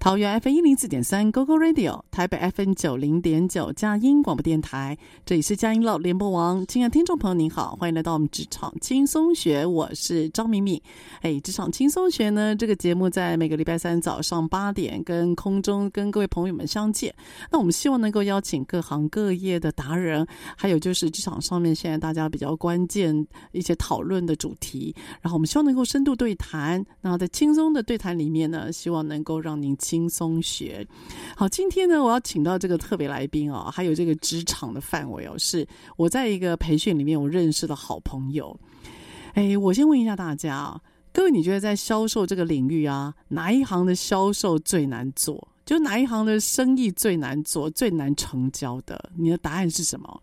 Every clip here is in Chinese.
桃园 FM 一零四点三 GoGo Radio，台北 FM 九零点九佳音广播电台，这里是佳音乐联播网。亲爱的听众朋友，您好，欢迎来到我们职场轻松学，我是张敏敏。哎，职场轻松学呢，这个节目在每个礼拜三早上八点跟空中跟各位朋友们相见。那我们希望能够邀请各行各业的达人，还有就是职场上面现在大家比较关键一些讨论的主题，然后我们希望能够深度对谈。然后在轻松的对谈里面呢，希望能够让您轻。松学，好，今天呢，我要请到这个特别来宾哦，还有这个职场的范围哦，是我在一个培训里面我认识的好朋友。哎，我先问一下大家啊，各位，你觉得在销售这个领域啊，哪一行的销售最难做？就哪一行的生意最难做、最难成交的？你的答案是什么？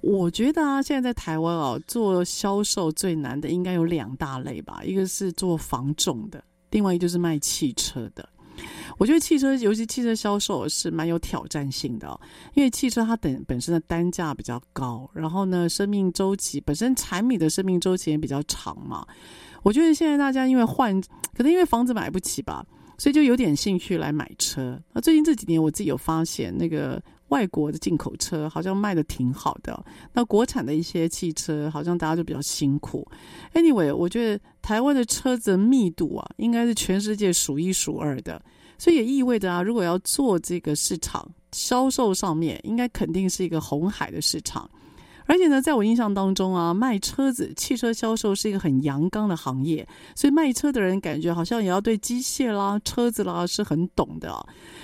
我觉得啊，现在在台湾哦，做销售最难的应该有两大类吧，一个是做房仲的，另外一个就是卖汽车的。我觉得汽车，尤其汽车销售是蛮有挑战性的，因为汽车它本本身的单价比较高，然后呢，生命周期本身产品的生命周期也比较长嘛。我觉得现在大家因为换，可能因为房子买不起吧，所以就有点兴趣来买车。那最近这几年，我自己有发现，那个外国的进口车好像卖得挺好的，那国产的一些汽车好像大家就比较辛苦。Anyway，我觉得台湾的车子密度啊，应该是全世界数一数二的。所以也意味着啊，如果要做这个市场销售上面，应该肯定是一个红海的市场。而且呢，在我印象当中啊，卖车子、汽车销售是一个很阳刚的行业，所以卖车的人感觉好像也要对机械啦、车子啦是很懂的。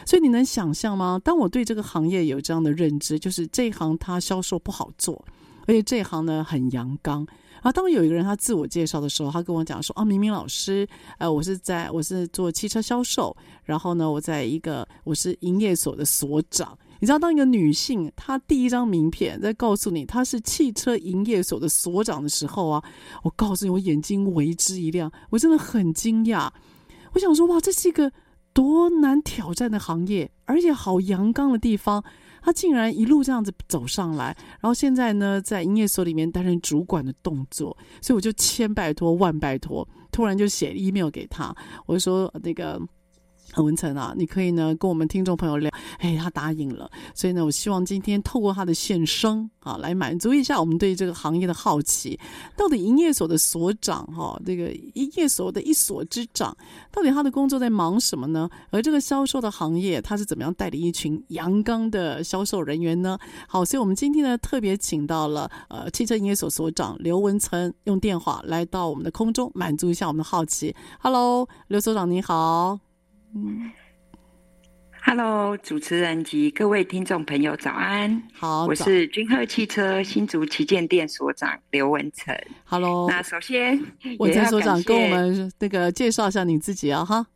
所以你能想象吗？当我对这个行业有这样的认知，就是这一行它销售不好做，而且这一行呢很阳刚。啊，当有一个人他自我介绍的时候，他跟我讲说：“啊，明明老师，呃，我是在我是做汽车销售，然后呢，我在一个我是营业所的所长。你知道，当一个女性她第一张名片在告诉你她是汽车营业所的所长的时候啊，我告诉你，我眼睛为之一亮，我真的很惊讶。我想说，哇，这是一个多难挑战的行业，而且好阳刚的地方。”他竟然一路这样子走上来，然后现在呢，在营业所里面担任主管的动作，所以我就千拜托万拜托，突然就写 email 给他，我就说那个。文成啊，你可以呢跟我们听众朋友聊，哎，他答应了，所以呢，我希望今天透过他的现身啊，来满足一下我们对这个行业的好奇。到底营业所的所长哈，这个营业所的一所之长，到底他的工作在忙什么呢？而这个销售的行业，他是怎么样带领一群阳刚的销售人员呢？好，所以我们今天呢特别请到了呃汽车营业所所长刘文成，用电话来到我们的空中，满足一下我们的好奇。Hello，刘所长你好。嗯，Hello，主持人及各位听众朋友，早安。好，我是君鹤汽车新竹旗舰店所长刘文成。Hello，那首先，文成所长跟我们那个介绍一下你自己啊，哈。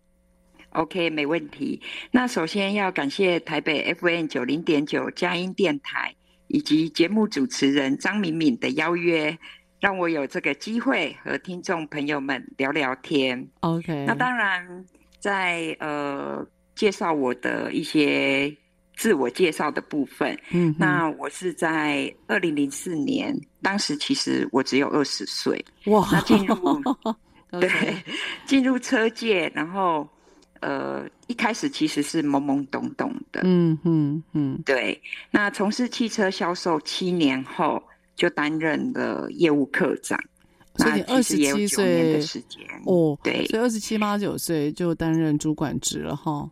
OK，没问题。那首先要感谢台北 FM 九零点九佳音电台以及节目主持人张敏敏的邀约，让我有这个机会和听众朋友们聊聊天。OK，那当然。在呃介绍我的一些自我介绍的部分。嗯，那我是在二零零四年，当时其实我只有二十岁。哇，那进入 对进入车界，然后呃一开始其实是懵懵懂懂的。嗯嗯嗯，对。那从事汽车销售七年后，就担任了业务科长。所以你二十七岁的时间哦，对，所以二十七八九岁就担任主管职了哈。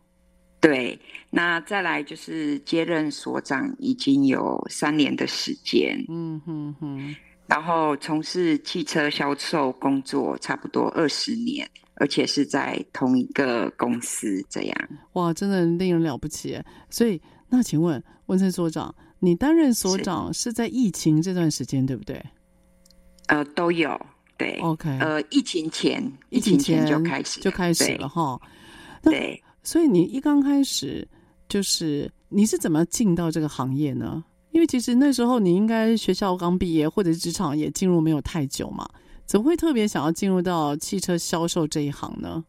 对，那再来就是接任所长，已经有三年的时间。嗯哼哼，然后从事汽车销售工作差不多二十年，而且是在同一个公司这样。哇，真的令人了不起。所以，那请问温森所长，你担任所长是在疫情这段时间，对不对？呃，都有。对，OK，呃，疫情前，疫情前就开始就开始了哈。对，所以你一刚开始就是你是怎么进到这个行业呢？因为其实那时候你应该学校刚毕业，或者职场也进入没有太久嘛，怎么会特别想要进入到汽车销售这一行呢？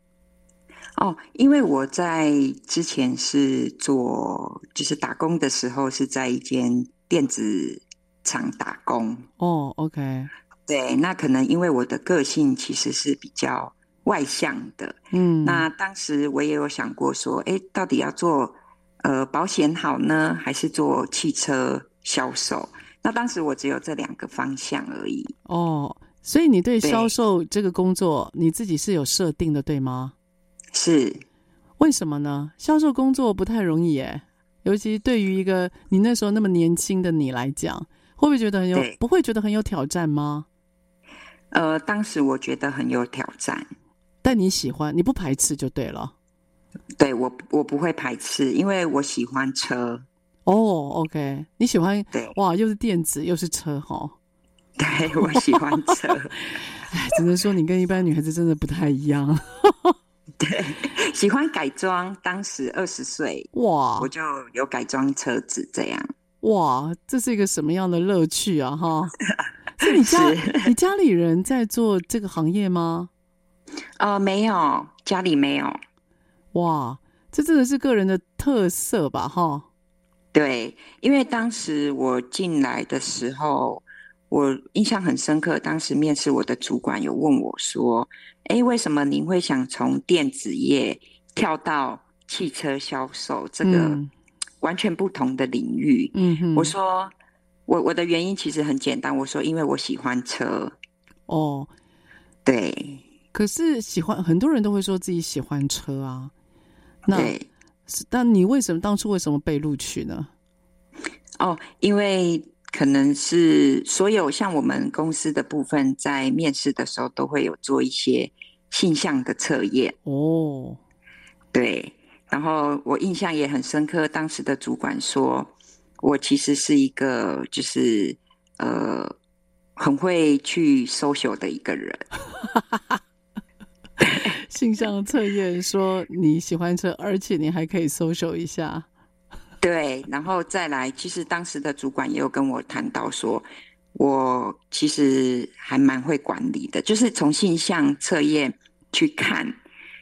哦，因为我在之前是做就是打工的时候是在一间电子厂打工。哦，OK。对，那可能因为我的个性其实是比较外向的，嗯，那当时我也有想过说，哎，到底要做呃保险好呢，还是做汽车销售？那当时我只有这两个方向而已。哦，所以你对销售这个工作你自己是有设定的，对吗？是，为什么呢？销售工作不太容易耶，尤其对于一个你那时候那么年轻的你来讲，会不会觉得很有，不会觉得很有挑战吗？呃，当时我觉得很有挑战，但你喜欢，你不排斥就对了。对，我我不会排斥，因为我喜欢车。哦，OK，你喜欢？对，哇，又是电子又是车哈。对，我喜欢车。哎，只能说你跟一般女孩子真的不太一样。对，喜欢改装。当时二十岁，哇，我就有改装车子这样。哇，这是一个什么样的乐趣啊？哈。是你家你家里人在做这个行业吗？呃，没有，家里没有。哇，这真的是个人的特色吧？哈，对，因为当时我进来的时候，我印象很深刻。当时面试我的主管有问我说：“哎，为什么您会想从电子业跳到汽车销售这个完全不同的领域？”嗯哼，我说。我我的原因其实很简单，我说因为我喜欢车。哦，对。可是喜欢很多人都会说自己喜欢车啊。那对。但你为什么当初为什么被录取呢？哦，因为可能是所有像我们公司的部分，在面试的时候都会有做一些性向的测验。哦，对。然后我印象也很深刻，当时的主管说。我其实是一个就是呃很会去 social 的一个人。性向测验说你喜欢车，而且你还可以 social 一下。对，然后再来，其实当时的主管也有跟我谈到说，我其实还蛮会管理的，就是从性向测验去看，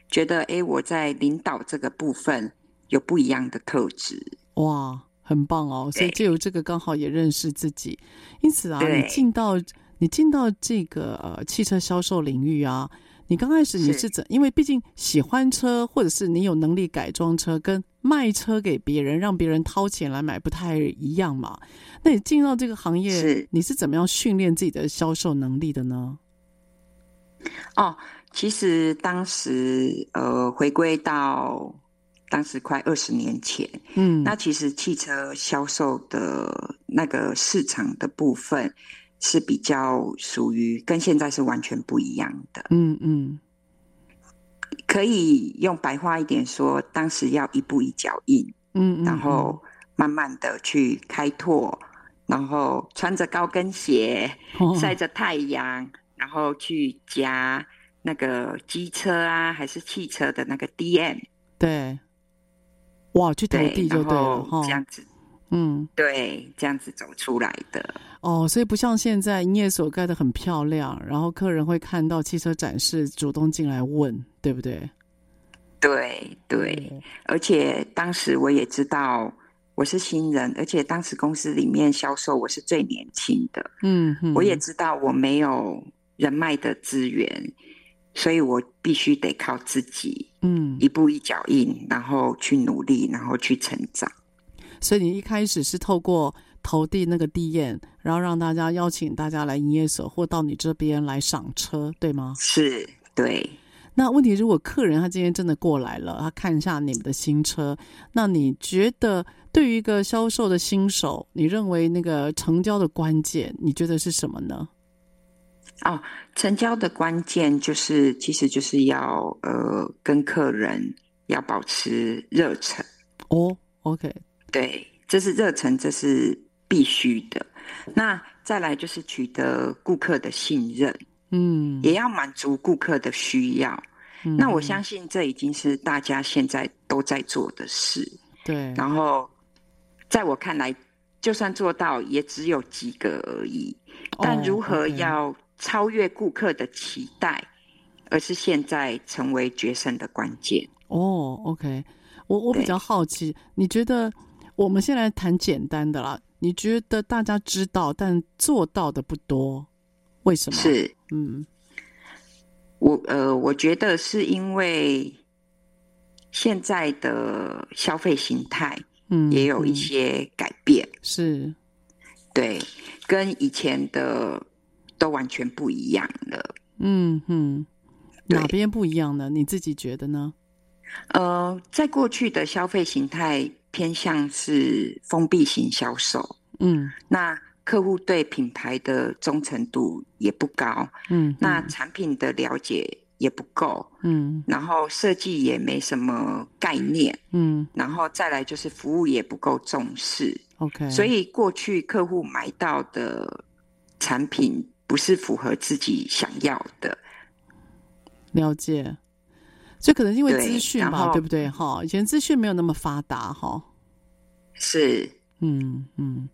觉得哎，我在领导这个部分有不一样的特质。哇！很棒哦，所以借由这个刚好也认识自己，因此啊，你进到你进到这个呃汽车销售领域啊，你刚开始你是怎？是因为毕竟喜欢车，或者是你有能力改装车，跟卖车给别人，让别人掏钱来买不太一样嘛。那你进到这个行业，是你是怎么样训练自己的销售能力的呢？哦，其实当时呃，回归到。当时快二十年前，嗯，那其实汽车销售的那个市场的部分是比较属于跟现在是完全不一样的，嗯嗯，可以用白话一点说，当时要一步一脚印，嗯，嗯，嗯，然后慢慢的去开拓，然后穿着高跟鞋，哦，晒着太阳，然后去加那个机车啊，还是汽车的那个 DM，对。哇，去投递就对了哈，这样子，嗯，对，这样子走出来的。哦，所以不像现在营业所盖的很漂亮，然后客人会看到汽车展示，主动进来问，对不对？对对，而且当时我也知道，我是新人，而且当时公司里面销售我是最年轻的，嗯，嗯，我也知道我没有人脉的资源，所以我必须得靠自己，嗯，一步一脚印，然后去努力，然后去成长。所以你一开始是透过投递那个地验，然后让大家邀请大家来营业所或到你这边来赏车，对吗？是，对。那问题，如果客人他今天真的过来了，他看一下你们的新车，那你觉得对于一个销售的新手，你认为那个成交的关键，你觉得是什么呢？哦，成交的关键就是，其实就是要呃跟客人要保持热忱。哦，OK，对，这是热忱，这是必须的。那再来就是取得顾客的信任。嗯，也要满足顾客的需要。嗯，那我相信这已经是大家现在都在做的事。对。然后，在我看来，就算做到，也只有几个而已。但如何要超越顾客的期待，而是现在成为决胜的关键。哦，OK。我我比较好奇，你觉得我们先来谈简单的啦。你觉得大家知道，但做到的不多。为什么？是，嗯，我呃，我觉得是因为现在的消费形态，嗯，也有一些改变，嗯嗯、是，对，跟以前的都完全不一样了，嗯哼，哪边不一样呢？你自己觉得呢？呃，在过去的消费形态偏向是封闭型销售，嗯，那。客户对品牌的忠诚度也不高，嗯，那产品的了解也不够，嗯，然后设计也没什么概念，嗯，然后再来就是服务也不够重视，OK，所以过去客户买到的产品不是符合自己想要的，了解，所以可能因为资讯吧，对，对不对？哈，以前资讯没有那么发达，哈，是，嗯嗯。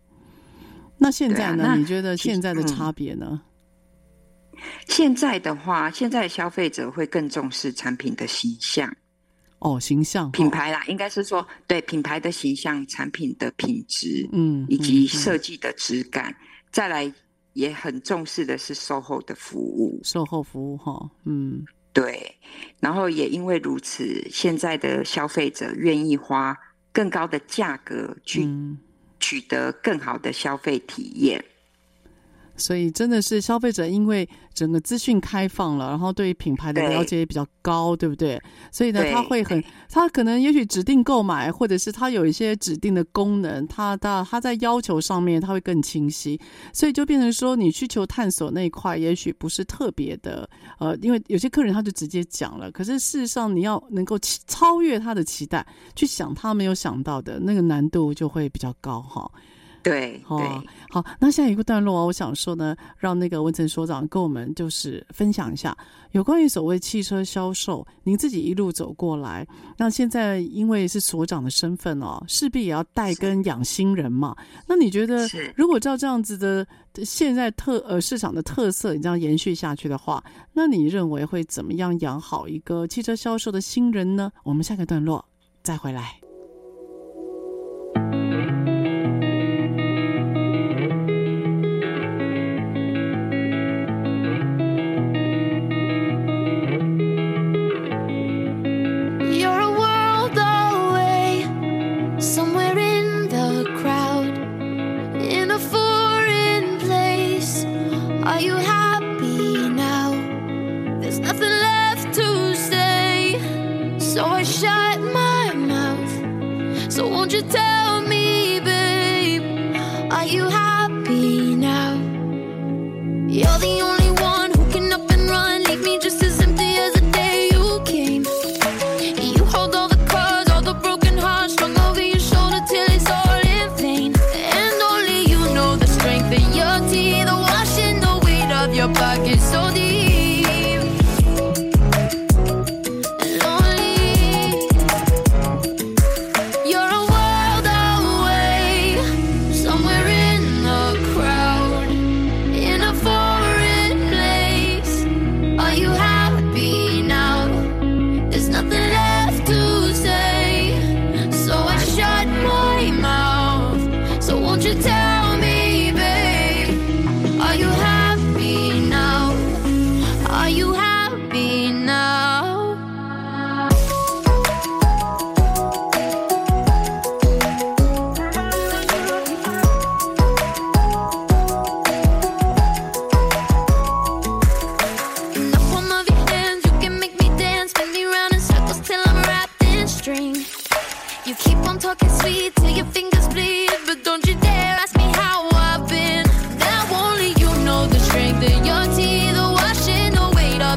那现在呢？啊、你觉得现在的差别呢？现在的话，现在消费者会更重视产品的形象。哦，形象品牌啦，应该是说对品牌的形象、产品的品质，嗯，以及设计的质感。嗯嗯、再来，也很重视的是售后的服务。售后服务哈，嗯，对。然后也因为如此，现在的消费者愿意花更高的价格去、嗯。取得更好的消费体验，所以真的是消费者因为整个资讯开放了，然后对于品牌的了解也比较高，对，对不对？所以呢，他会很，他可能也许指定购买，或者是他有一些指定的功能，他的他在要求上面他会更清晰，所以就变成说，你需求探索那一块也许不是特别的，呃，因为有些客人他就直接讲了，可是事实上你要能够超越他的期待，去想他没有想到的那个难度就会比较高哈。对，哦，好，那下一个段落啊，我想说呢，让那个文成所长跟我们就是分享一下有关于所谓汽车销售，您自己一路走过来，那现在因为是所长的身份哦，势必也要带跟养新人嘛。那你觉得，如果照这样子的现在特呃市场的特色，你这样延续下去的话，那你认为会怎么样养好一个汽车销售的新人呢？我们下个段落再回来。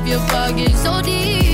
your baggage so deep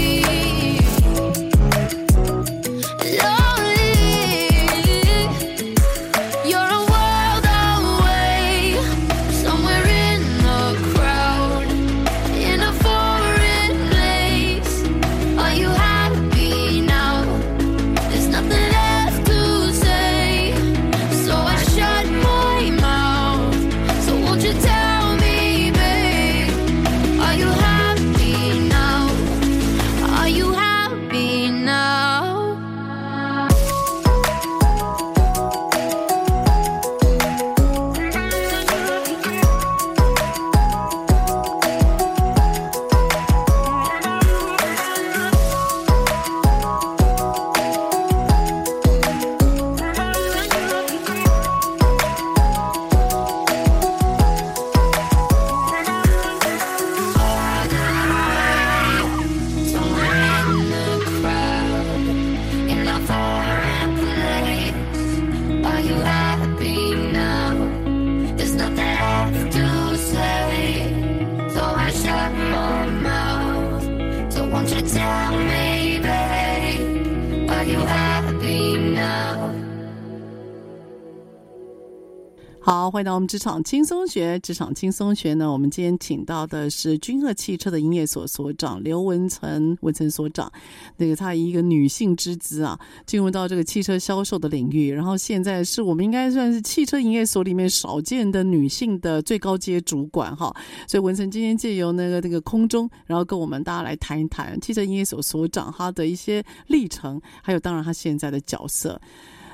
迎到我们职场轻松学。职场轻松学呢，我们今天请到的是君鹤汽车的营业所所长刘文成，文成所长。那个他以一个女性之姿啊，进入到这个汽车销售的领域，然后现在是我们应该算是汽车营业所里面少见的女性的最高阶主管哈。所以文成今天借由那个那个空中，然后跟我们大家来谈一谈汽车营业所所长他的一些历程，还有当然他现在的角色。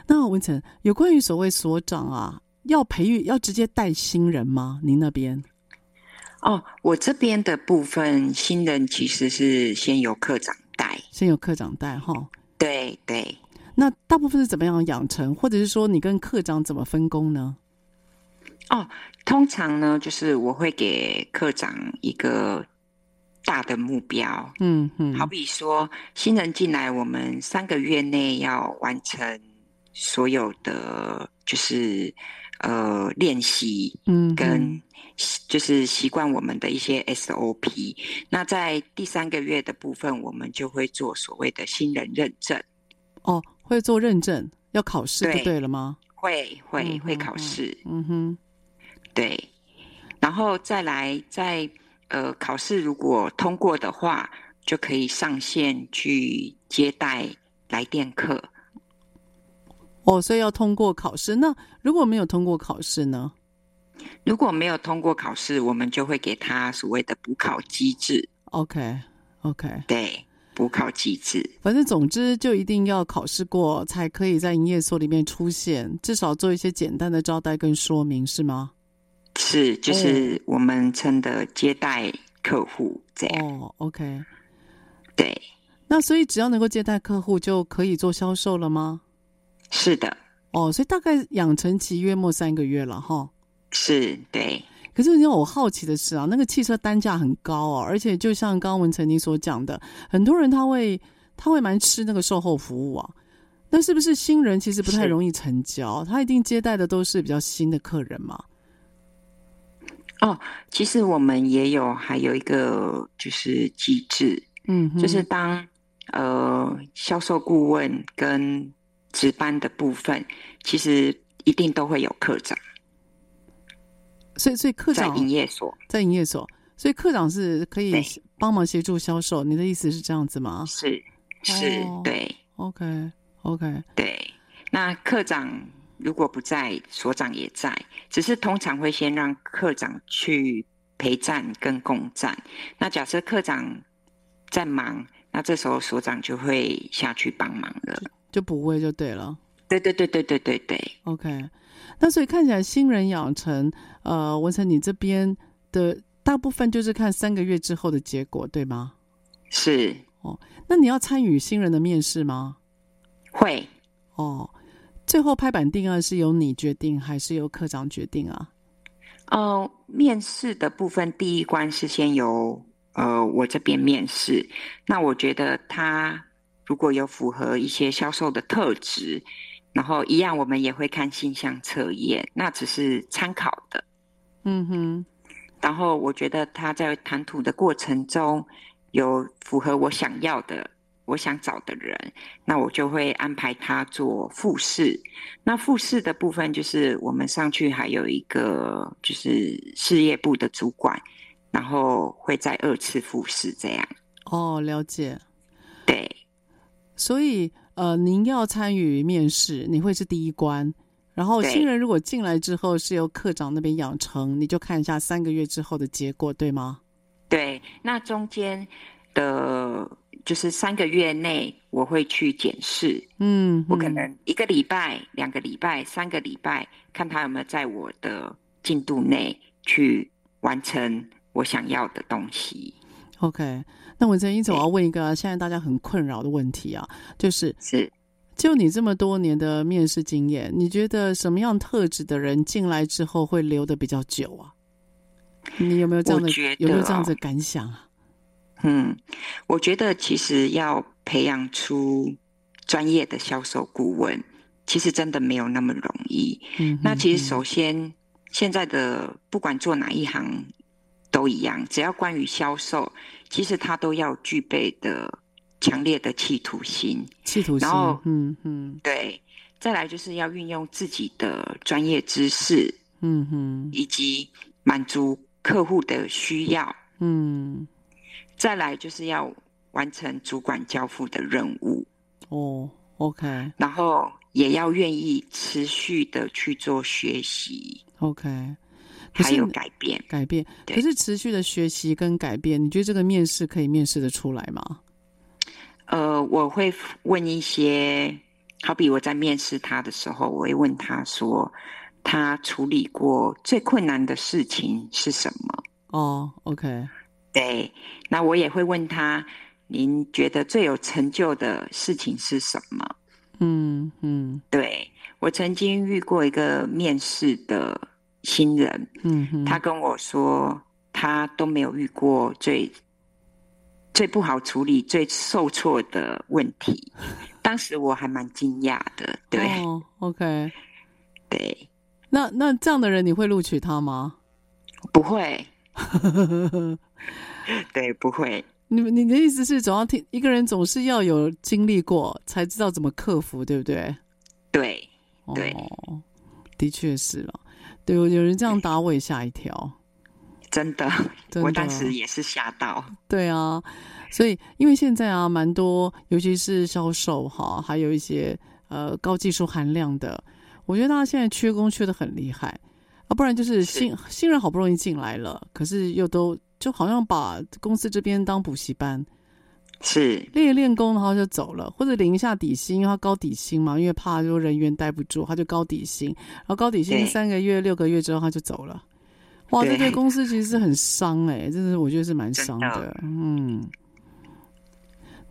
那文成有关于所谓所长啊。要培育，要直接带新人吗？您那边？哦，我这边的部分新人其实是先由课长带，先由课长带哈。对对。那大部分是怎么样养成，或者是说你跟课长怎么分工呢？哦，通常呢，就是我会给课长一个大的目标，嗯嗯，好比说新人进来，我们三个月内要完成所有的，就是。呃，练习，嗯，跟就是习惯我们的一些 SOP。那在第三个月的部分，我们就会做所谓的新人认证。哦，会做认证，要考试就对了吗？会会会考试，嗯哼，对。然后再来，在呃考试如果通过的话，就可以上线去接待来电客。哦，所以要通过考试。那如果没有通过考试呢？如果没有通过考试，我们就会给他所谓的补考机制。OK，OK，okay, okay. 对，补考机制。反正总之就一定要考试过，才可以在营业所里面出现，至少做一些简单的招待跟说明，是吗？是，就是我们称的接待客户这样。哦，OK，对。那所以只要能够接待客户，就可以做销售了吗？是的，哦，所以大概养成期约莫三个月了哈。是，对。可是让我好奇的是啊，那个汽车单价很高哦，而且就像刚刚文曾经所讲的，很多人他会他会蛮吃那个售后服务啊。那是不是新人其实不太容易成交？他一定接待的都是比较新的客人嘛？哦，其实我们也有还有一个就是机制，嗯，就是当呃销售顾问跟值班的部分，其实一定都会有课长，所以所以课长在营业所，在营业所，所以课长是可以帮忙协助销售。你的意思是这样子吗？是是，哦、对，OK OK，对。那课长如果不在，所长也在，只是通常会先让课长去陪站跟共站。那假设课长在忙，那这时候所长就会下去帮忙了。就补位就对了，对对对对对对对。OK，那所以看起来新人养成，呃，文成你这边的大部分就是看三个月之后的结果，对吗？是哦。那你要参与新人的面试吗？会。哦，最后拍板定案是由你决定还是由课长决定啊？呃，面试的部分第一关是先由呃我这边面试，那我觉得他。如果有符合一些销售的特质，然后一样，我们也会看性向测验，那只是参考的。嗯哼。然后我觉得他在谈吐的过程中有符合我想要的。我想找的人，那我就会安排他做复试。那复试的部分就是我们上去还有一个就是事业部的主管，然后会再二次复试这样。哦，了解。对，所以呃，您要参与面试，你会是第一关。然后新人如果进来之后是由科长那边养成，你就看一下三个月之后的结果，对吗？对，那中间的。就是三个月内我会去检视，嗯，我可能一个礼拜、两个礼拜、三个礼拜，看他有没有在我的进度内去完成我想要的东西。OK，那文成，因此我要问一个现在大家很困扰的问题啊，就是是，就你这么多年的面试经验，你觉得什么样特质的人进来之后会留的比较久啊？你有没有这样的有没有这样子感想啊？嗯，我觉得其实要培养出专业的销售顾问，其实真的没有那么容易。嗯，那其实首先，现在的不管做哪一行都一样，只要关于销售，其实他都要具备的强烈的企图心。企图心，然后，嗯嗯，对，再来就是要运用自己的专业知识，嗯哼，以及满足客户的需要，嗯。再来就是要完成主管交付的任务。哦，OK，然后也要愿意持续的去做学习，OK，还有改变，改变。可是持续的学习跟改变，你觉得这个面试可以面试的出来吗？呃，我会问一些，好比我在面试他的时候，我会问他说，他处理过最困难的事情是什么？哦，OK。对，那我也会问他，您觉得最有成就的事情是什么？嗯嗯，对，我曾经遇过一个面试的新人，嗯哼，他跟我说，他都没有遇过最最不好处理、最受挫的问题。当时我还蛮惊讶的，对，哦，OK，对，那那这样的人你会录取他吗？不会。对，不会。你你的意思是，总要听一个人总是要有经历过，才知道怎么克服，对不对？对，对，哦，的确是了。对，有人这样打我也吓一跳，真的，真的，我当时也是吓到。对啊，所以因为现在啊，蛮多，尤其是销售哈，还有一些呃高技术含量的，我觉得大家现在缺工缺的很厉害。啊，不然就是新是新人好不容易进来了，可是又都就好像把公司这边当补习班，是练一练功，然后就走了，或者领一下底薪，因为他高底薪嘛，因为怕就人员待不住，他就高底薪，然后高底薪三个月、六个月之后他就走了。哇，这对公司其实是很伤哎、欸，真的我觉得是蛮伤的。嗯，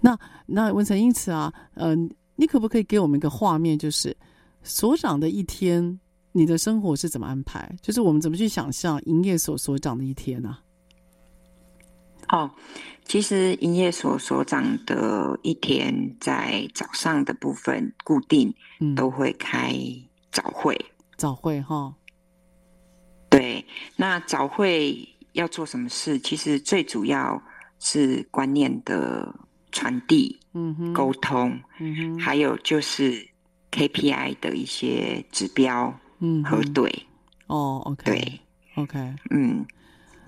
那那文成，因此啊，嗯、呃，你可不可以给我们一个画面，就是所长的一天？你的生活是怎么安排？就是我们怎么去想象营业所所长的一天呢、啊？哦，其实营业所所长的一天在早上的部分固定都会开早会，嗯、早会哈。对，那早会要做什么事？其实最主要是观念的传递、嗯哼，沟通，嗯哼，还有就是 KPI 的一些指标。嗯，核对哦，OK，对，OK，嗯，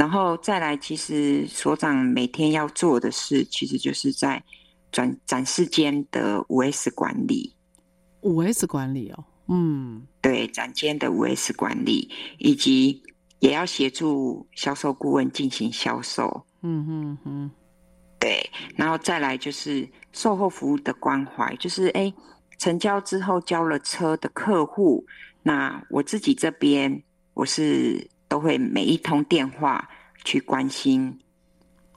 然后再来，其实所长每天要做的事，其实就是在展展示间的五 S 管理，五 S 管理哦，嗯，对，展间的五 S 管理，以及也要协助销售顾问进行销售，嗯嗯嗯，对，然后再来就是售后服务的关怀，就是哎，成交之后交了车的客户。那我自己这边，我是都会每一通电话去关心。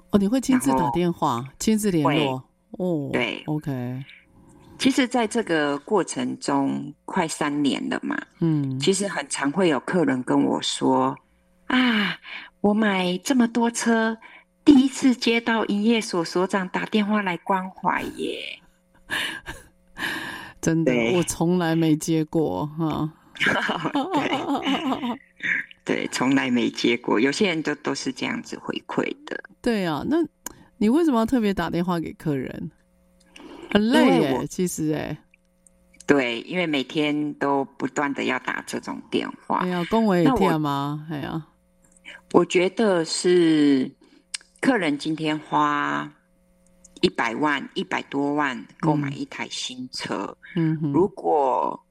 哦，你会亲自打电话，亲自联络。哦，对，OK。其实，在这个过程中，快三年了嘛。嗯。其实很常会有客人跟我说：“啊，我买这么多车，第一次接到营业所所长打电话来关怀耶。”真的，我从来没接过哈。对，对，从来没接过。有些人都都是这样子回馈的。对啊，那你为什么要特别打电话给客人？很累耶，其实哎。对，因为每天都不断的要打这种电话。哎呀，恭维一天吗？哎呀，我觉得是客人今天花一百万、一百多万购买一台新车。嗯哼，如果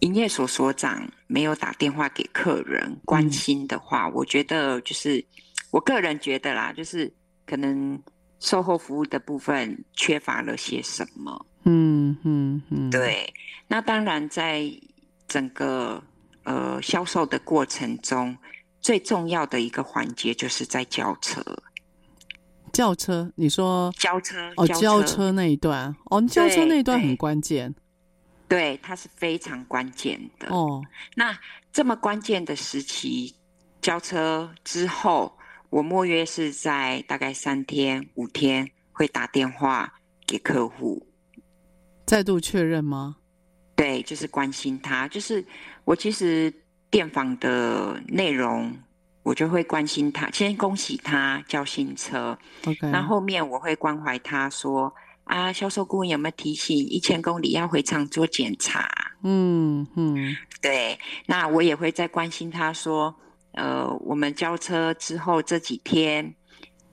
营业所所长没有打电话给客人关心的话，嗯、我觉得就是我个人觉得啦，就是可能售后服务的部分缺乏了些什么。嗯嗯嗯，对。那当然，在整个呃销售的过程中，最重要的一个环节就是在交车。交车，你说交车哦，交车那一段哦，交车那一段很关键。对，它是非常关键的哦。那这么关键的时期，交车之后，我莫约是在大概三天五天会打电话给客户。再度确认吗？对，就是关心他。就是我其实电访的内容，我就会关心他，先恭喜他交新车。OK，那后面我会关怀他说：“啊，销售顾问有没有提醒一千公里要回厂做检查？”嗯嗯，对。那我也会再关心他说：“呃，我们交车之后这几天，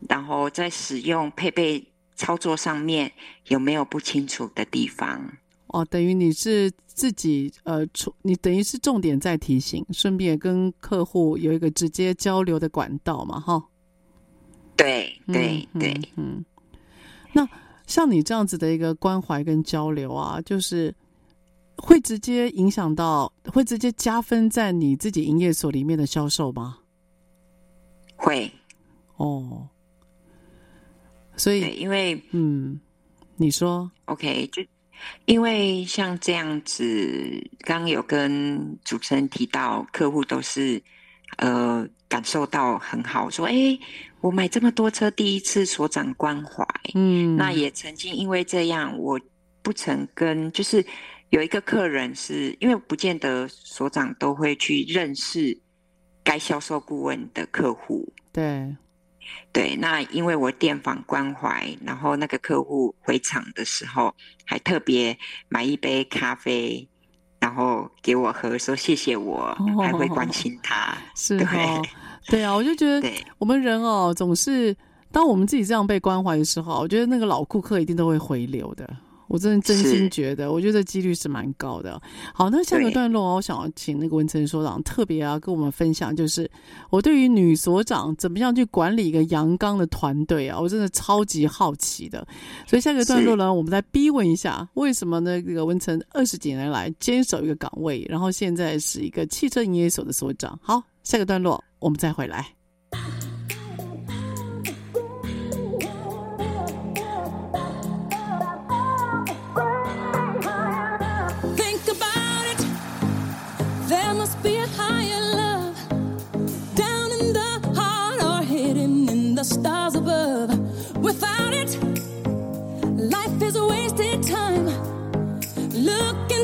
然后在使用配备。”操作上面有没有不清楚的地方？哦，等于你是自己呃，你等于是重点在提醒，顺便跟客户有一个直接交流的管道嘛，哈。对对对，嗯，嗯。那像你这样子的一个关怀跟交流啊，就是会直接影响到，会直接加分在你自己营业所里面的销售吗？会。哦。所以，因为嗯，你说 OK，就因为像这样子，刚刚有跟主持人提到，客户都是呃感受到很好，说哎，我买这么多车，第一次所长关怀，嗯，那也曾经因为这样，我不曾跟，就是有一个客人是因为不见得所长都会去认识该销售顾问的客户，对。对，那因为我电访关怀，然后那个客户回厂的时候，还特别买一杯咖啡，然后给我喝，说谢谢我，哦、还会关心他。是哦，对啊，我就觉得我们人哦，总是当我们自己这样被关怀的时候，我觉得那个老顾客一定都会回流的。我真的真心觉得，我觉得几率是蛮高的。好，那下个段落，我想要请那个文成所长特别啊跟我们分享，就是我对于女所长怎么样去管理一个阳刚的团队啊，我真的超级好奇的。所以下个段落呢，我们来逼问一下，为什么呢？这个文成二十几年来坚守一个岗位，然后现在是一个汽车营业所的所长。好，下个段落我们再回来。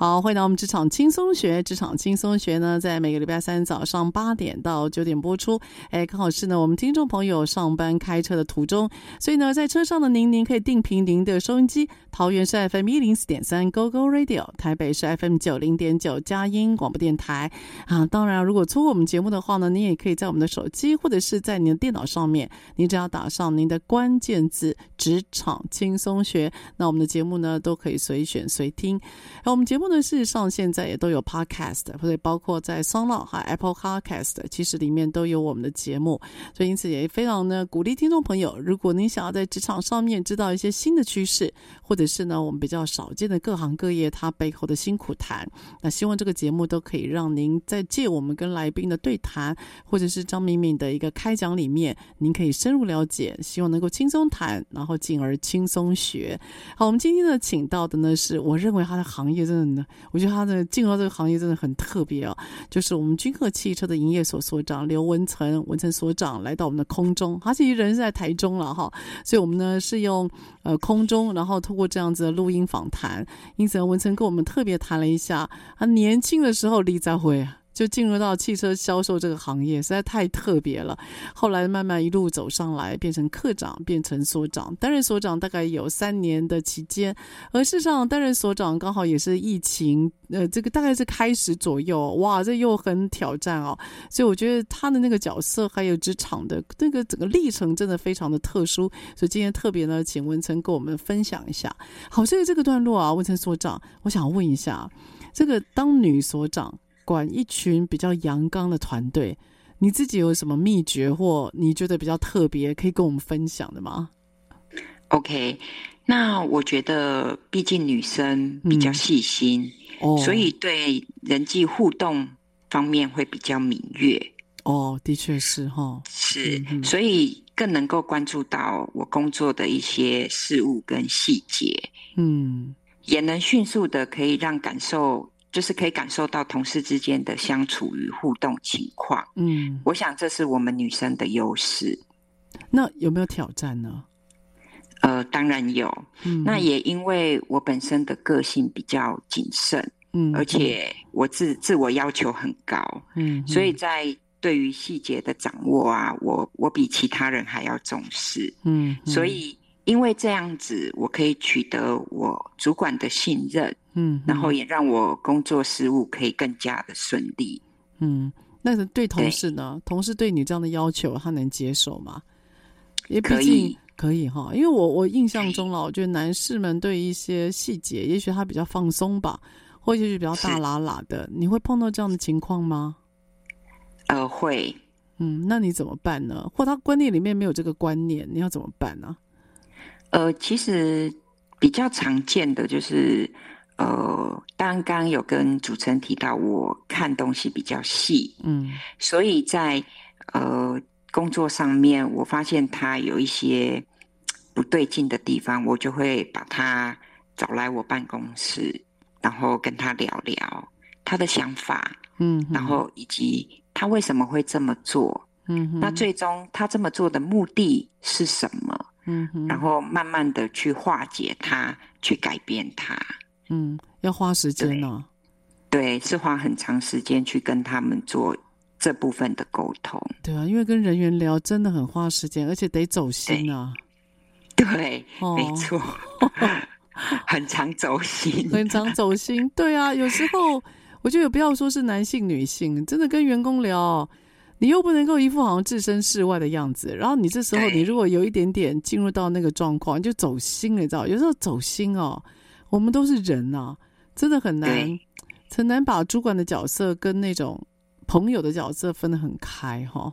好，欢迎到我们职场轻松学。职场轻松学呢，在每个礼拜三早上八点到九点播出。哎，刚好是呢，我们听众朋友上班开车的途中，所以呢，在车上的您，您可以定频您的收音机。桃园是 FM 一零四点三 Go Go Radio，台北是 FM 九零点九佳音广播电台。啊，当然，如果错过我们节目的话呢，您也可以在我们的手机或者是在您的电脑上面，您只要打上您的关键字“职场轻松学”，那我们的节目呢，都可以随选随听。而我们节目。那事实上，现在也都有 Podcast，或者包括在 s o n o 和 Apple Podcast，其实里面都有我们的节目。所以因此也非常呢鼓励听众朋友，如果您想要在职场上面知道一些新的趋势，或者是呢我们比较少见的各行各业它背后的辛苦谈，那希望这个节目都可以让您在借我们跟来宾的对谈，或者是张敏敏的一个开讲里面，您可以深入了解，希望能够轻松谈，然后进而轻松学。好，我们今天呢请到的呢是我认为他的行业真的。我觉得他的进入到这个行业真的很特别啊！就是我们君鹤汽车的营业所所长刘文成，文成所长来到我们的空中，他其实人是在台中了哈，所以我们呢是用呃空中，然后通过这样子的录音访谈，因此文成跟我们特别谈了一下他年轻的时候李在辉啊。就进入到汽车销售这个行业，实在太特别了。后来慢慢一路走上来，变成课长，变成所长。担任所长大概有三年的期间，而事实上担任所长刚好也是疫情，呃，这个大概是开始左右。哇，这又很挑战哦。所以我觉得他的那个角色还有职场的那个整个历程真的非常的特殊。所以今天特别呢，请文成跟我们分享一下。好，所以这个段落啊，文成所长，我想问一下，这个当女所长。管一群比较阳刚的团队，你自己有什么秘诀或你觉得比较特别可以跟我们分享的吗？OK，那我觉得毕竟女生比较细心，所以对人际互动方面会比较敏锐。哦，的确是哈，哦、是，嗯、所以更能够关注到我工作的一些事物跟细节，嗯，也能迅速的可以让感受。就是可以感受到同事之间的相处与互动情况，嗯，我想这是我们女生的优势。那有没有挑战呢？呃，当然有。嗯，那也因为我本身的个性比较谨慎，嗯，而且我自自我要求很高，嗯，所以在对于细节的掌握啊，我我比其他人还要重视，嗯，所以。因为这样子，我可以取得我主管的信任，嗯，然后也让我工作事务可以更加的顺利，嗯。那是对同事呢？同事对你这样的要求，他能接受吗？也毕竟可以，可以哈。因为我我印象中了，我觉得男士们对一些细节，也许他比较放松吧，或者是比较大喇喇的。你会碰到这样的情况吗？呃，会。嗯，那你怎么办呢？或他观念里面没有这个观念，你要怎么办呢？呃，其实比较常见的就是，呃，刚刚有跟主持人提到，我看东西比较细，嗯，所以在呃工作上面，我发现他有一些不对劲的地方，我就会把他找来我办公室，然后跟他聊聊他的想法，嗯，然后以及他为什么会这么做，嗯，那最终他这么做的目的是什么？嗯，然后慢慢的去化解他，去改变它。嗯，要花时间呢、哦。对，是花很长时间去跟他们做这部分的沟通。对啊，因为跟人员聊真的很花时间，而且得走心啊。对，对哦、没错，很常走心，很常走心。对啊，有时候我觉得不要说是男性、女性，真的跟员工聊。你又不能够一副好像置身事外的样子，然后你这时候你如果有一点点进入到那个状况，你就走心了，你知道？有时候走心哦，我们都是人啊，真的很难很难把主管的角色跟那种朋友的角色分得很开哈、哦。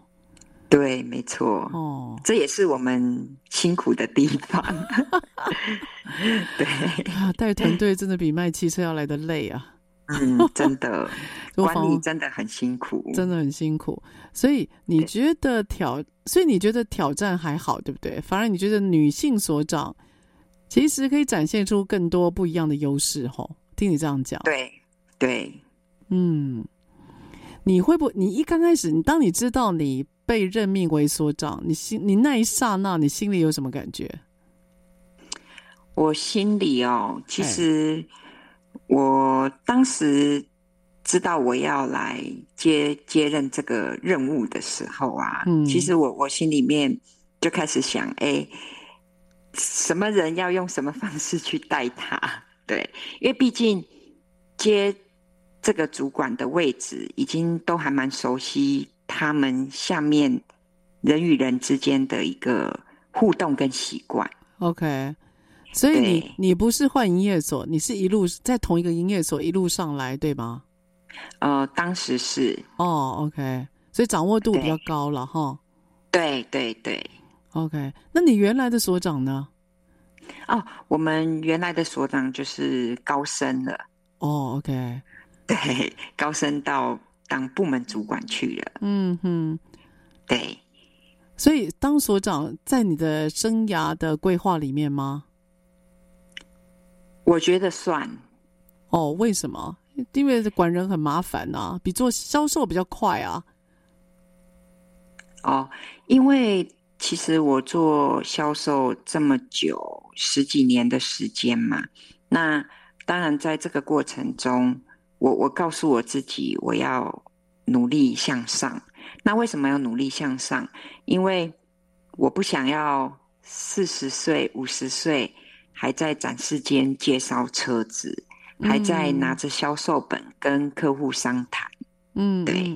对，没错。哦，这也是我们辛苦的地方。对啊，带团队真的比卖汽车要来得累啊。嗯，真的，管理真的很辛苦，真的很辛苦。所以你觉得挑，所以你觉得挑战还好，对不对？反而你觉得女性所长其实可以展现出更多不一样的优势，吼。听你这样讲，对对，嗯，你会不？你一刚开始，你当你知道你被任命为所长，你心你那一刹那，你心里有什么感觉？我心里哦，其实我当时知道我要来接接任这个任务的时候啊，嗯，其实我我心里面就开始想，哎，什么人要用什么方式去带他？对，因为毕竟接这个主管的位置，已经都还蛮熟悉他们下面人与人之间的一个互动跟习惯。OK，所以你你不是换营业所，你是一路在同一个营业所一路上来，对吗？呃，当时是哦，OK，所以掌握度比较高了哈。对对对，OK，那你原来的所长呢？哦，我们原来的所长就是高升了。哦，OK，对，高升到当部门主管去了。嗯哼，对。所以当所长在你的生涯的规划里面吗？我觉得算。哦，为什么？因为管人很麻烦啊，比做销售比较快啊。哦，因为。其实我做销售这么久，十几年的时间嘛，那当然在这个过程中，我我告诉我自己，我要努力向上。那为什么要努力向上？因为我不想要四十岁、五十岁还在展示间介绍车子，嗯、还在拿着销售本跟客户商谈。嗯，对，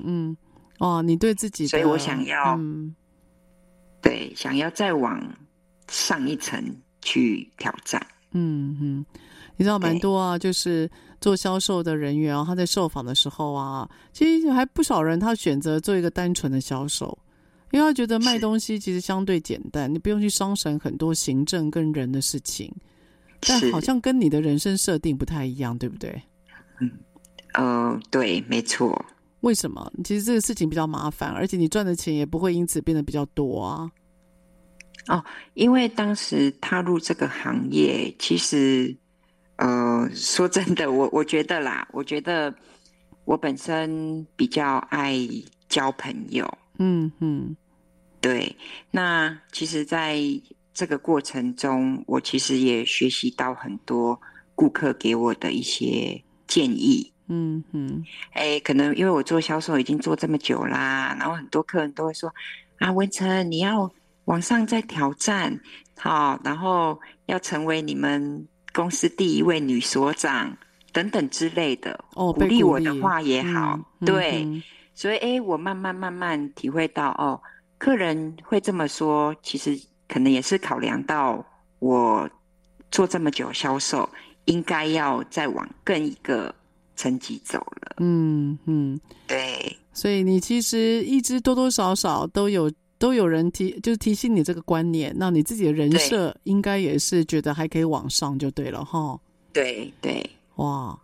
哦，你对自己，所以我想要。嗯对，想要再往上一层去挑战。嗯嗯，你知道蛮多啊，就是做销售的人员啊，他在受访的时候啊，其实还不少人他选择做一个单纯的销售，因为他觉得卖东西其实相对简单，你不用去伤神很多行政跟人的事情。但好像跟你的人生设定不太一样，对不对？嗯，呃，对，没错。为什么？其实这个事情比较麻烦，而且你赚的钱也不会因此变得比较多啊。哦，因为当时踏入这个行业，其实，呃，说真的，我我觉得啦，我觉得我本身比较爱交朋友。嗯嗯，对。那其实，在这个过程中，我其实也学习到很多顾客给我的一些建议。嗯嗯，哎，可能因为我做销售已经做这么久啦，然后很多客人都会说：“啊，文成，你要往上再挑战，好，然后要成为你们公司第一位女所长等等之类的。”哦，鼓励我的话也好，嗯、对，嗯、所以哎，我慢慢慢慢体会到，哦，客人会这么说，其实可能也是考量到我做这么久销售，应该要再往更一个。成绩走了，嗯嗯，对，所以你其实一直多多少少都有都有人提，就是提醒你这个观念，那你自己的人设应该也是觉得还可以往上就对了哈。对对，哇，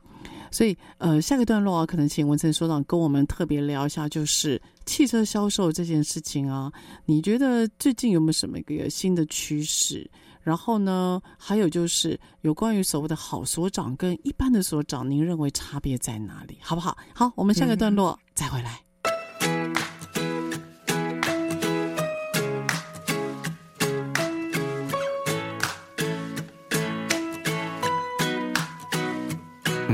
所以呃，下个段落啊，可能请文成所长跟我们特别聊一下，就是汽车销售这件事情啊，你觉得最近有没有什么一个新的趋势？然后呢，还有就是有关于所谓的好所长跟一般的所长，您认为差别在哪里？好不好？好，我们下个段落再回来。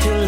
still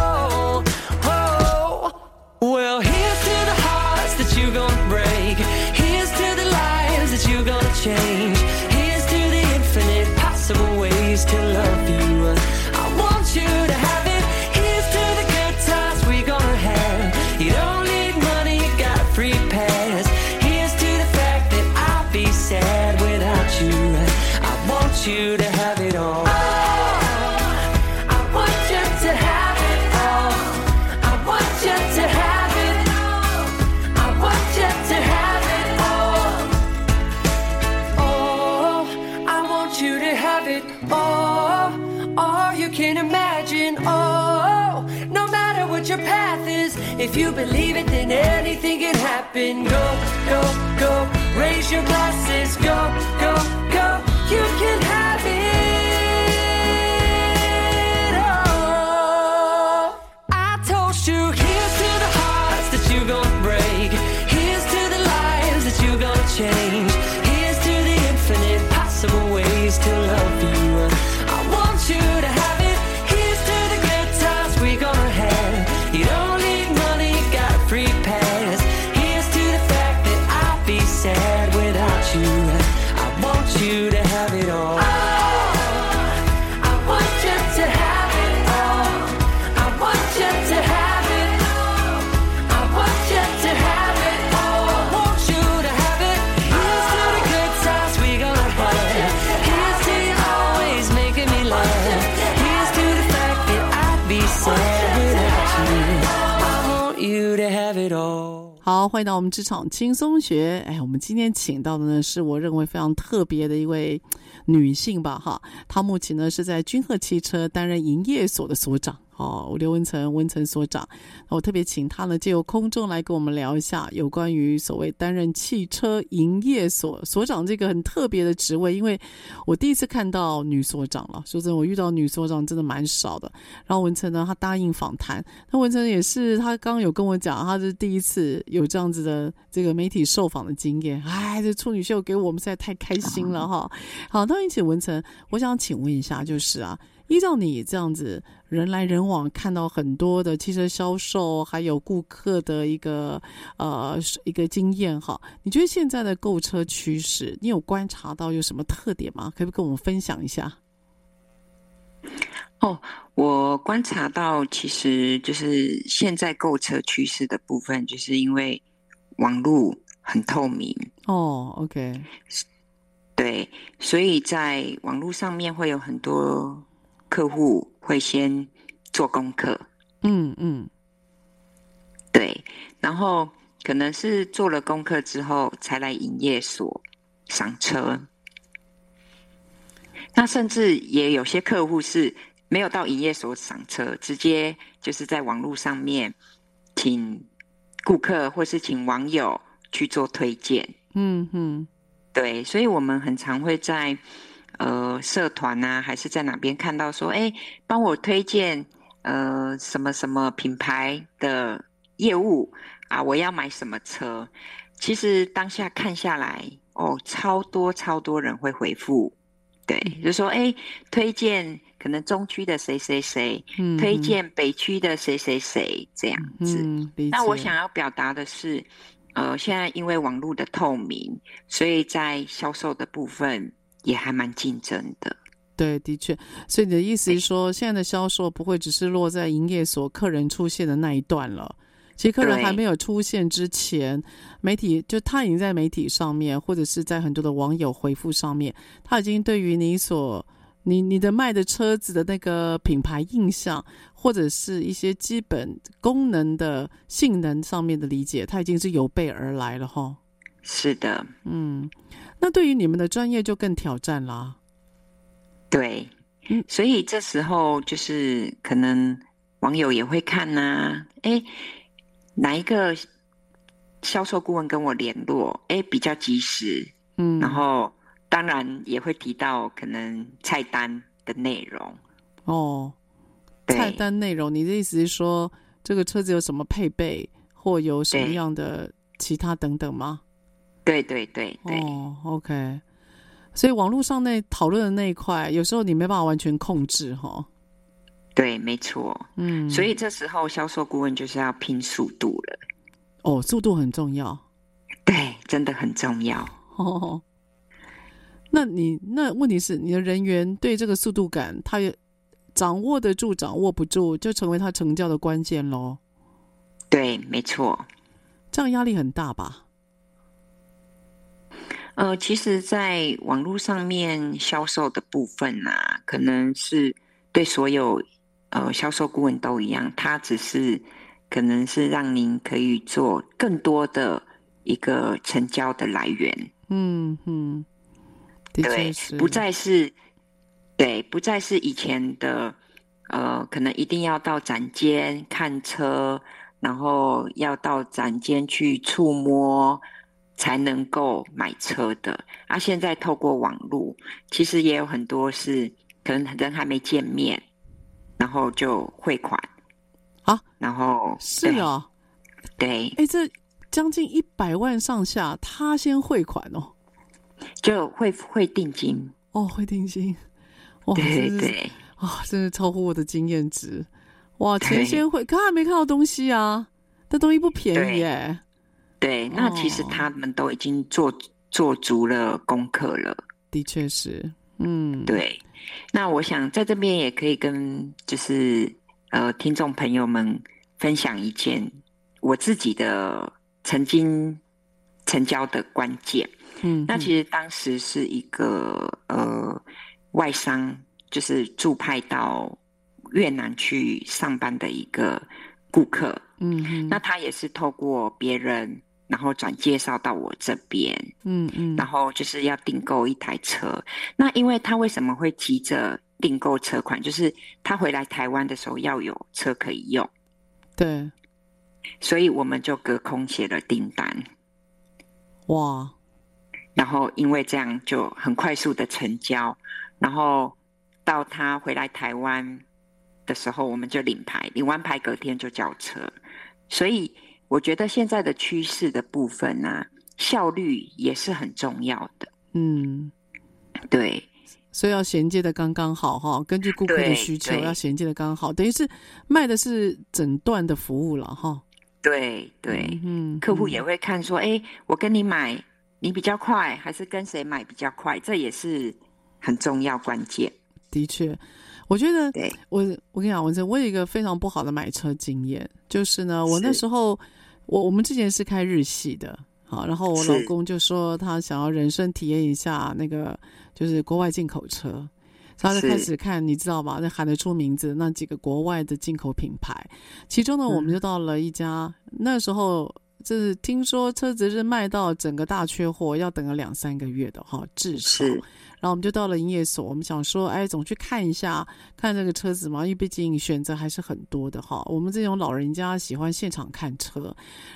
Well, here's to the hearts that you're gonna break. Here's to the lives that you're gonna change. Here's to the infinite possible ways to love you. If you believe it, then anything can happen. Go, go, go. Raise your glasses. Go. 欢迎到我们职场轻松学。哎，我们今天请到的呢，是我认为非常特别的一位女性吧，哈。她目前呢是在君鹤汽车担任营业所的所长。哦，刘文成，文成所长，我特别请他呢，借由空中来跟我们聊一下有关于所谓担任汽车营业所所长这个很特别的职位，因为我第一次看到女所长了。说真的，我遇到女所长真的蛮少的。然后文成呢，他答应访谈，那文成也是他刚刚有跟我讲，他是第一次有这样子的这个媒体受访的经验。哎，这处女秀给我们实在太开心了哈。好，那一起文成，我想请问一下，就是啊。依照你这样子人来人往，看到很多的汽车销售，还有顾客的一个呃一个经验哈，你觉得现在的购车趋势，你有观察到有什么特点吗？可不可以跟我们分享一下？哦，我观察到，其实就是现在购车趋势的部分，就是因为网络很透明哦。OK，对，所以在网络上面会有很多。客户会先做功课，嗯嗯，对，然后可能是做了功课之后才来营业所赏车。那甚至也有些客户是没有到营业所赏车，直接就是在网络上面请顾客或是请网友去做推荐。嗯嗯，对，所以我们很常会在。呃，社团呐、啊，还是在哪边看到说，哎，帮我推荐呃什么什么品牌的业务啊，我要买什么车？其实当下看下来，哦，超多超多人会回复，对，就说哎，推荐可能中区的谁谁谁，嗯、推荐北区的谁谁谁这样子。嗯、那我想要表达的是，呃，现在因为网络的透明，所以在销售的部分。也还蛮竞争的，对，的确。所以你的意思是说，现在的销售不会只是落在营业所客人出现的那一段了。其实客人还没有出现之前，媒体就他已经在媒体上面，或者是在很多的网友回复上面，他已经对于你所你你的卖的车子的那个品牌印象，或者是一些基本功能的性能上面的理解，他已经是有备而来了哈。是的，嗯。那对于你们的专业就更挑战啦。对，嗯，所以这时候就是可能网友也会看呐、啊，哎，哪一个销售顾问跟我联络，哎，比较及时，嗯，然后当然也会提到可能菜单的内容。哦，菜单内容，你的意思是说这个车子有什么配备，或有什么样的其他等等吗？对对对对。哦，OK。所以网络上那讨论的那一块，有时候你没办法完全控制哈。对，没错。嗯，所以这时候销售顾问就是要拼速度了。哦，速度很重要。对，真的很重要。哦，那你那问题是你的人员对这个速度感，他也掌握得住，掌握不住，就成为他成交的关键喽。对，没错。这样压力很大吧？呃，其实，在网络上面销售的部分啊，可能是对所有呃销售顾问都一样，它只是可能是让您可以做更多的一个成交的来源。嗯嗯，对，不再是对，不再是以前的呃，可能一定要到展间看车，然后要到展间去触摸。才能够买车的。啊！现在透过网络，其实也有很多是可能人还没见面，然后就汇款。啊，然后是哦，对，哎，这将近一百万上下，他先汇款哦，就会汇定金。哦，汇定金，哇，对对。啊，真是超乎我的经验值，哇，钱先汇，可还没看到东西啊，这东西不便宜耶。对，那其实他们都已经做、哦、做足了功课了。的确是，嗯，对。那我想在这边也可以跟就是呃听众朋友们分享一件我自己的曾经成交的关键。嗯，那其实当时是一个呃外商，就是驻派到越南去上班的一个顾客。嗯，那他也是透过别人。然后转介绍到我这边，嗯嗯，然后就是要订购一台车。那因为他为什么会急着订购车款？就是他回来台湾的时候要有车可以用，对，所以我们就隔空写了订单。哇！然后因为这样就很快速的成交，然后到他回来台湾的时候，我们就领牌，领完牌隔天就交车，所以。我觉得现在的趋势的部分呢、啊，效率也是很重要的。嗯，对，所以要衔接的刚刚好哈，根据顾客的需求要衔接的刚刚好，等于是卖的是整段的服务了哈。对对，嗯，客户也会看说，哎、嗯，我跟你买，你比较快，还是跟谁买比较快？这也是很重要关键。的确。我觉得我，我我跟你讲，我我有一个非常不好的买车经验，就是呢，我那时候我我们之前是开日系的，好，然后我老公就说他想要人生体验一下那个就是国外进口车，他就开始看，你知道吧？那喊得出名字那几个国外的进口品牌，其中呢，我们就到了一家，嗯、那时候就是听说车子是卖到整个大缺货，要等个两三个月的哈，至少。然后我们就到了营业所，我们想说，哎，总去看一下，看这个车子嘛，因为毕竟选择还是很多的哈。我们这种老人家喜欢现场看车。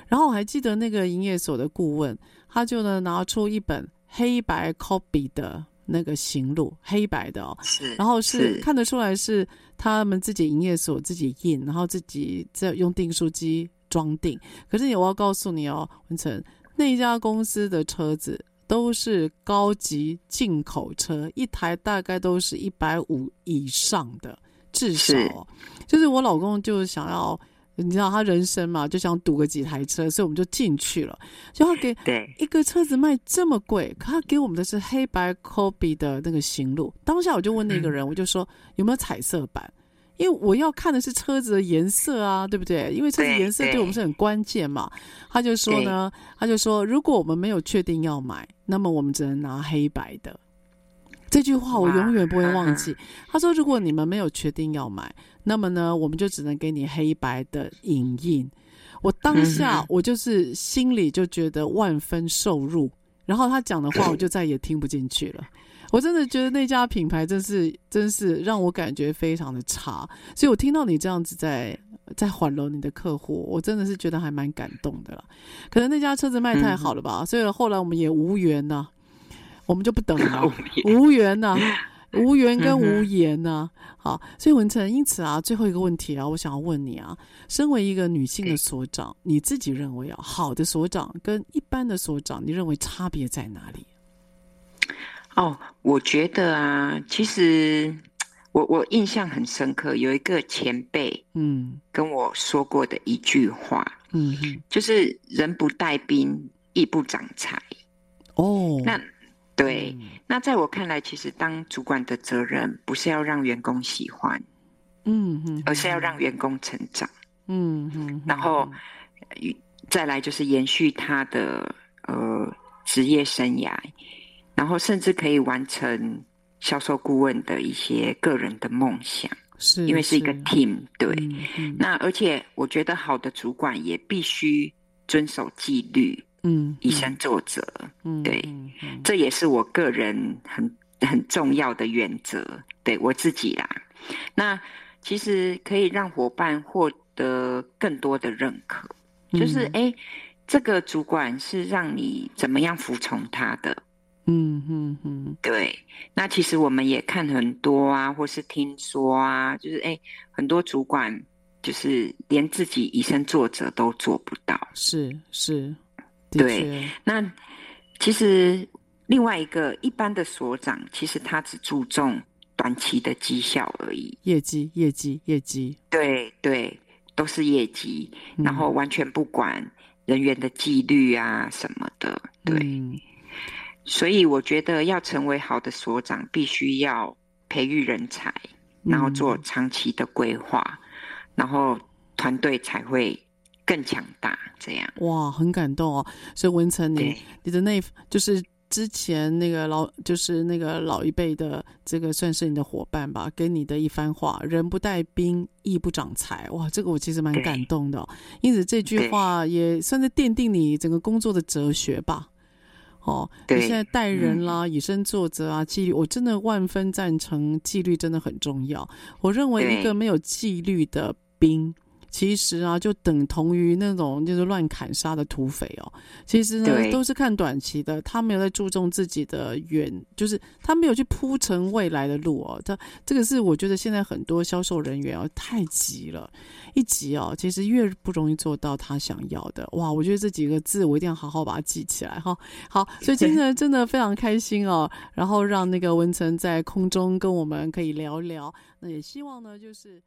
然后我还记得那个营业所的顾问，他就呢拿出一本黑白 copy 的那个行路，黑白的哦，是，然后是，是看得出来是他们自己营业所自己印，然后自己在用订书机装订。可是我要告诉你哦，文成，那一家公司的车子。都是高级进口车，一台大概都是一百五以上的，至少是就是我老公就想要，你知道他人生嘛，就想赌个几台车，所以我们就进去了。就他给一个车子卖这么贵，可他给我们的是黑白 copy 的那个行路。当下我就问那个人，嗯、我就说有没有彩色版？因为我要看的是车子的颜色啊，对不对？因为车子颜色对我们是很关键嘛。他就说呢，他就说，如果我们没有确定要买，那么我们只能拿黑白的。这句话我永远不会忘记。他说，如果你们没有确定要买，那么呢，我们就只能给你黑白的影印。我当下我就是心里就觉得万分受辱，然后他讲的话我就再也听不进去了。我真的觉得那家品牌真是真是让我感觉非常的差，所以我听到你这样子在在缓和你的客户，我真的是觉得还蛮感动的了。可能那家车子卖太好了吧，嗯、所以后来我们也无缘呐，我们就不等了，无缘呐。无缘跟无言呐、啊，好，所以文成，因此啊，最后一个问题啊，我想要问你啊，身为一个女性的所长，你自己认为啊，好的所长跟一般的所长，你认为差别在哪里？哦，我觉得啊，其实我我印象很深刻，有一个前辈嗯。跟我说过的一句话，嗯哼，就是人不带兵，亦不长财。哦，那。对，那在我看来，其实当主管的责任不是要让员工喜欢，嗯哼，而是要让员工成长，嗯哼，然后再来就是延续他的呃职业生涯，然后甚至可以完成销售顾问的一些个人的梦想，是因为是一个 team，对，那而且我觉得好的主管也必须遵守纪律。嗯，以身作则，嗯，对，这也是我个人很很重要的原则，对我自己啦。那其实可以让伙伴获得更多的认可，嗯、就是哎，这个主管是让你怎么样服从他的，嗯嗯嗯，对。那其实我们也看很多啊，或是听说啊，就是哎，很多主管就是连自己以身作则都做不到，是是。是对，那其实另外一个一般的所长，其实他只注重短期的绩效而已，业绩、业绩、业绩。对对，都是业绩，然后完全不管人员的纪律啊什么的。对，嗯、所以我觉得要成为好的所长，必须要培育人才，然后做长期的规划，嗯、然后团队才会。更强大，这样哇，很感动哦。所以文成，你对你的那，就是之前那个老，就是那个老一辈的这个，算是你的伙伴吧，给你的一番话：“人不带兵，义不长财。”哇，这个我其实蛮感动的哦。因此这句话也算是奠定你整个工作的哲学吧。哦，对你现在带人啦，嗯、以身作则啊，纪律，我真的万分赞成，纪律真的很重要。我认为一个没有纪律的兵。其实啊，就等同于那种就是乱砍杀的土匪哦。其实呢，都是看短期的，他没有在注重自己的远，就是他没有去铺成未来的路哦。他这个是我觉得现在很多销售人员哦太急了，一急哦，其实越不容易做到他想要的。哇，我觉得这几个字我一定要好好把它记起来哈。好，所以今天 真的非常开心哦，然后让那个文成在空中跟我们可以聊聊。那也希望呢，就是。